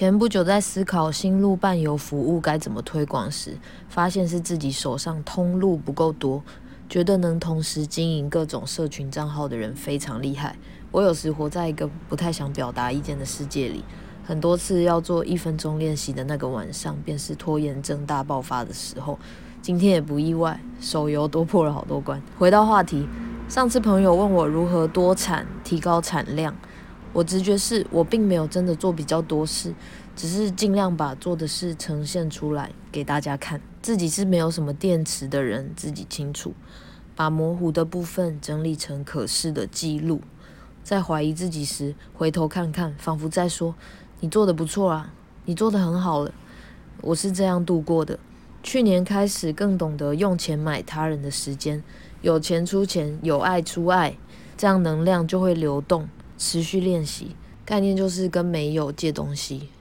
前不久在思考新路伴游服务该怎么推广时，发现是自己手上通路不够多，觉得能同时经营各种社群账号的人非常厉害。我有时活在一个不太想表达意见的世界里，很多次要做一分钟练习的那个晚上，便是拖延症大爆发的时候。今天也不意外，手游多破了好多关。回到话题，上次朋友问我如何多产、提高产量，我直觉是我并没有真的做比较多事，只是尽量把做的事呈现出来给大家看。自己是没有什么电池的人，自己清楚。把模糊的部分整理成可视的记录，在怀疑自己时回头看看，仿佛在说：“你做的不错啊，你做的很好了。”我是这样度过的。去年开始更懂得用钱买他人的时间，有钱出钱，有爱出爱，这样能量就会流动。持续练习，概念就是跟没有借东西，